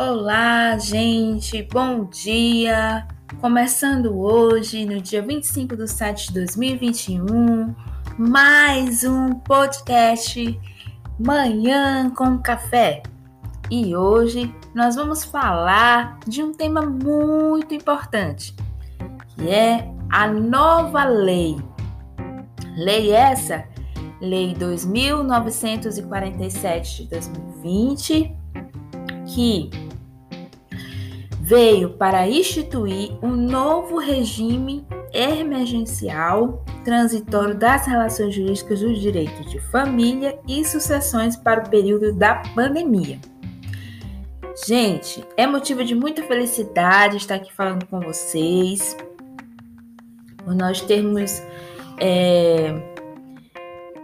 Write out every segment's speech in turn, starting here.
Olá, gente, bom dia! Começando hoje, no dia 25 de 7 de 2021, mais um podcast Manhã com Café. E hoje nós vamos falar de um tema muito importante, que é a nova lei. Lei essa, Lei 2947 de 2020, que veio para instituir um novo regime emergencial transitório das relações jurídicas dos direitos de família e sucessões para o período da pandemia. Gente, é motivo de muita felicidade estar aqui falando com vocês, por nós termos é,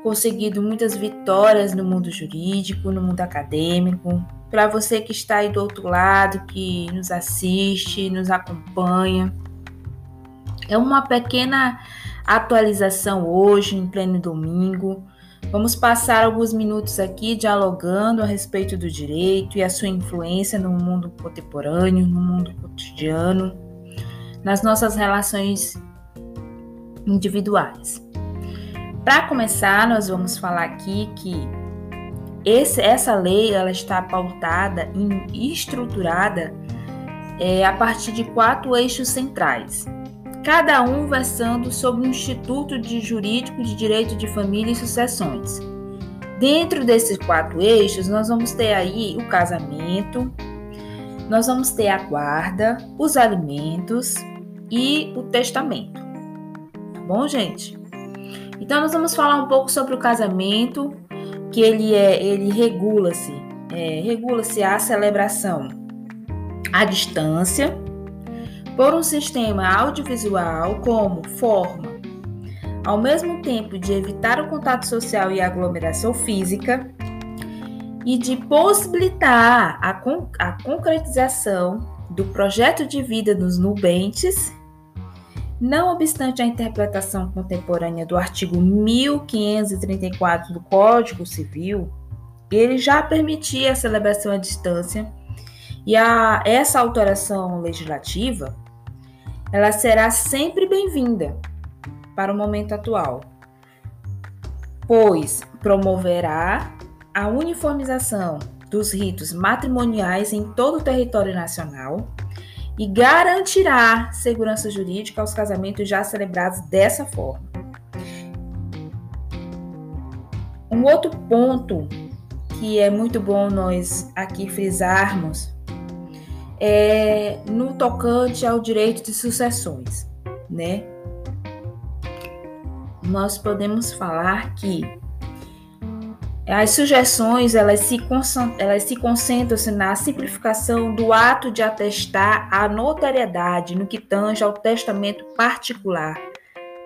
conseguido muitas vitórias no mundo jurídico, no mundo acadêmico, para você que está aí do outro lado, que nos assiste, nos acompanha. É uma pequena atualização hoje, em pleno domingo. Vamos passar alguns minutos aqui dialogando a respeito do direito e a sua influência no mundo contemporâneo, no mundo cotidiano, nas nossas relações individuais. Para começar, nós vamos falar aqui que esse, essa lei ela está pautada e estruturada é, a partir de quatro eixos centrais, cada um versando sobre o Instituto de Jurídico de Direito de Família e Sucessões. Dentro desses quatro eixos, nós vamos ter aí o casamento, nós vamos ter a guarda, os alimentos e o testamento. Tá bom, gente? Então, nós vamos falar um pouco sobre o casamento, que ele é, ele regula-se, é, regula-se a celebração à distância por um sistema audiovisual como forma, ao mesmo tempo de evitar o contato social e a aglomeração física e de possibilitar a, a concretização do projeto de vida dos nubentes não obstante a interpretação contemporânea do artigo 1534 do Código Civil, ele já permitia a celebração à distância e a, essa alteração legislativa ela será sempre bem-vinda para o momento atual, pois promoverá a uniformização dos ritos matrimoniais em todo o território nacional e garantirá segurança jurídica aos casamentos já celebrados dessa forma. Um outro ponto que é muito bom nós aqui frisarmos é no tocante ao direito de sucessões, né? Nós podemos falar que as sugestões elas se, elas se concentram-se na simplificação do ato de atestar a notariedade no que tange ao testamento particular,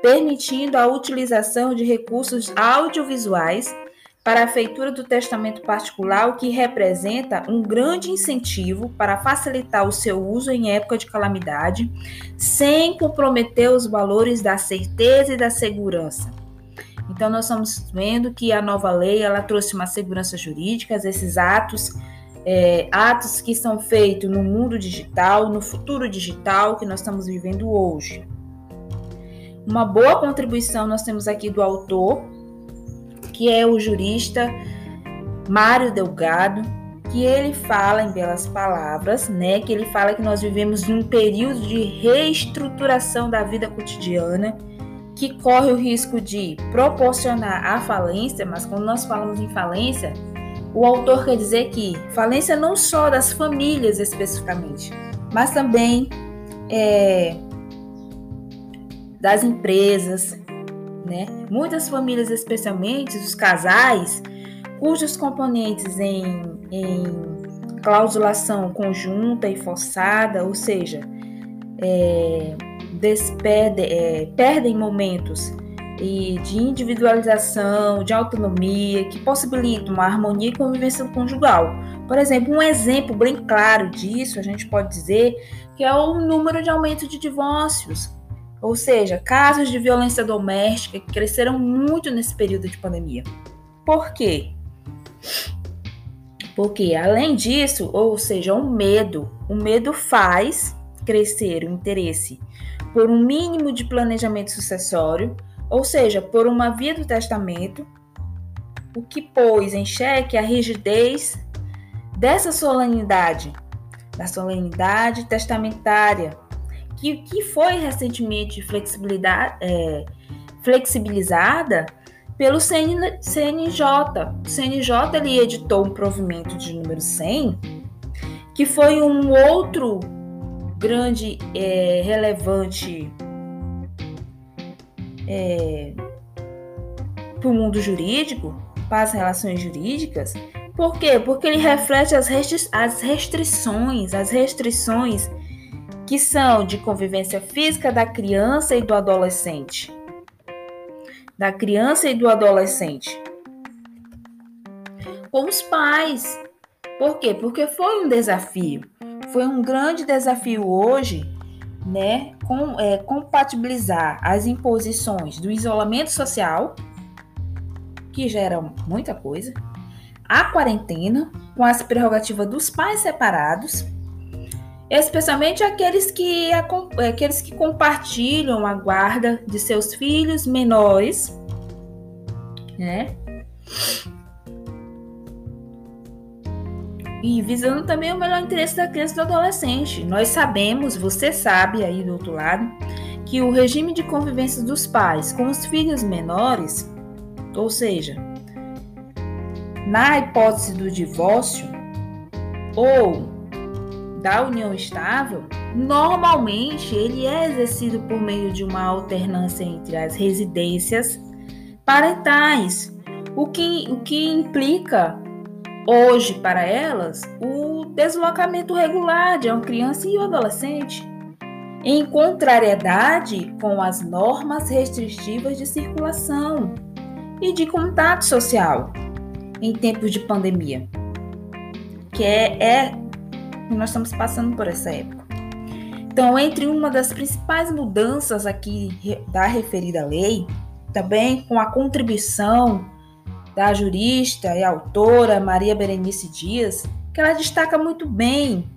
permitindo a utilização de recursos audiovisuais para a feitura do testamento particular, o que representa um grande incentivo para facilitar o seu uso em época de calamidade, sem comprometer os valores da certeza e da segurança. Então nós estamos vendo que a nova lei ela trouxe uma segurança jurídica, esses atos é, atos que são feitos no mundo digital, no futuro digital que nós estamos vivendo hoje. Uma boa contribuição nós temos aqui do autor, que é o jurista Mário Delgado, que ele fala em belas palavras, né? Que ele fala que nós vivemos num período de reestruturação da vida cotidiana que corre o risco de proporcionar a falência, mas quando nós falamos em falência, o autor quer dizer que falência não só das famílias especificamente, mas também é, das empresas, né? Muitas famílias, especialmente os casais, cujos componentes em, em clausulação conjunta e forçada, ou seja, é, despede, é, perdem momentos e de individualização, de autonomia, que possibilitam uma harmonia e convivência conjugal. Por exemplo, um exemplo bem claro disso, a gente pode dizer que é o número de aumento de divórcios, ou seja, casos de violência doméstica que cresceram muito nesse período de pandemia. Por quê? Porque além disso, ou seja, o medo, o medo faz crescer o interesse por um mínimo de planejamento sucessório, ou seja, por uma via do testamento, o que pôs em xeque a rigidez dessa solenidade, da solenidade testamentária, que, que foi recentemente é, flexibilizada pelo CN, CNJ. O CNJ ele editou um provimento de número 100, que foi um outro grande, é, relevante é, para o mundo jurídico, para as relações jurídicas. Por quê? Porque ele reflete as, restri as restrições, as restrições que são de convivência física da criança e do adolescente da criança e do adolescente. Com os pais. Por quê? Porque foi um desafio. Foi um grande desafio hoje, né? Com, é, compatibilizar as imposições do isolamento social, que gera muita coisa, a quarentena, com as prerrogativas dos pais separados especialmente aqueles que, aqueles que compartilham a guarda de seus filhos menores, né? E visando também o melhor interesse da criança e do adolescente. Nós sabemos, você sabe aí do outro lado, que o regime de convivência dos pais com os filhos menores, ou seja, na hipótese do divórcio ou da união estável, normalmente ele é exercido por meio de uma alternância entre as residências parentais, o que, o que implica hoje para elas o deslocamento regular de uma criança e um adolescente, em contrariedade com as normas restritivas de circulação e de contato social em tempos de pandemia, que é, é nós estamos passando por essa época. Então, entre uma das principais mudanças aqui da referida lei, também com a contribuição da jurista e autora Maria Berenice Dias, que ela destaca muito bem.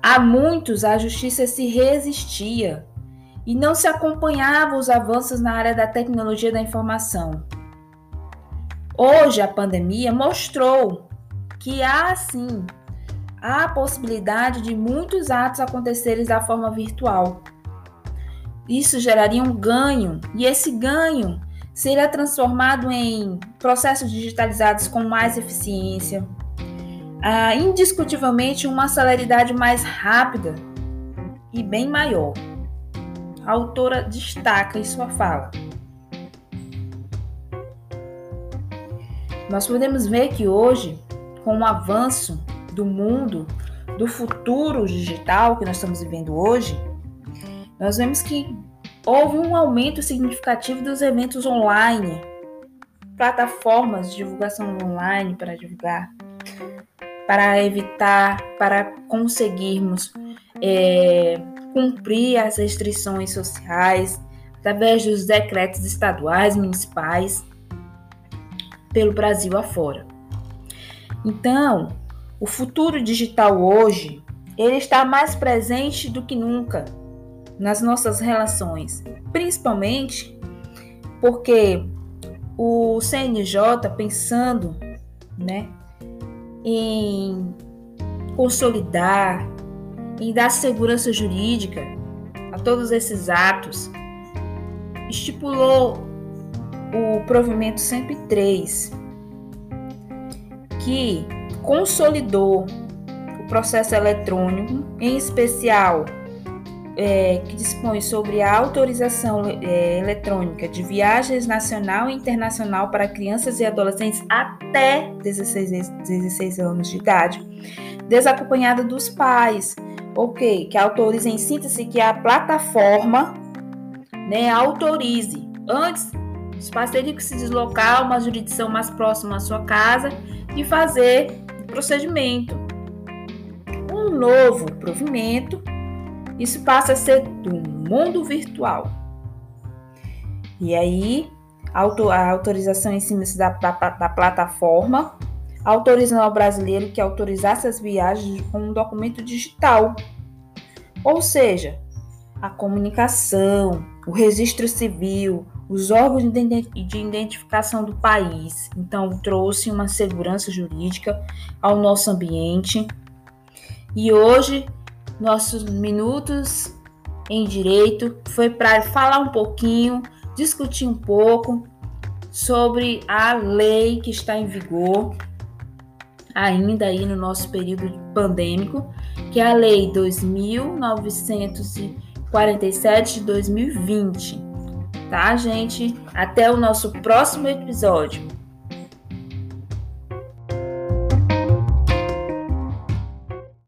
Há muitos a justiça se resistia e não se acompanhava os avanços na área da tecnologia da informação. Hoje a pandemia mostrou que há sim a possibilidade de muitos atos acontecerem da forma virtual. Isso geraria um ganho, e esse ganho seria transformado em processos digitalizados com mais eficiência, ah, indiscutivelmente uma celeridade mais rápida e bem maior. A autora destaca em sua fala. Nós podemos ver que hoje com o avanço do mundo, do futuro digital que nós estamos vivendo hoje, nós vemos que houve um aumento significativo dos eventos online, plataformas de divulgação online para divulgar, para evitar, para conseguirmos é, cumprir as restrições sociais através dos decretos estaduais, municipais, pelo Brasil afora. Então, o futuro digital hoje, ele está mais presente do que nunca nas nossas relações, principalmente porque o CNJ pensando, né, em consolidar, em dar segurança jurídica a todos esses atos, estipulou o provimento 103 que consolidou o processo eletrônico, em especial é, que dispõe sobre a autorização é, eletrônica de viagens nacional e internacional para crianças e adolescentes até 16, 16 anos de idade, desacompanhada dos pais, ok? Que autorize em síntese que a plataforma né, autorize antes os pais teriam que se deslocar a uma jurisdição mais próxima à sua casa e fazer o procedimento. Um novo provimento, isso passa a ser do mundo virtual. E aí, a autorização em cima da, da, da plataforma autorizando ao brasileiro que autorizasse as viagens com um documento digital. Ou seja, a comunicação, o registro civil, os órgãos de identificação do país. Então, trouxe uma segurança jurídica ao nosso ambiente. E hoje, nossos minutos em direito foi para falar um pouquinho, discutir um pouco sobre a lei que está em vigor ainda aí no nosso período pandêmico, que é a lei 2947 de 2020. Tá, gente? Até o nosso próximo episódio.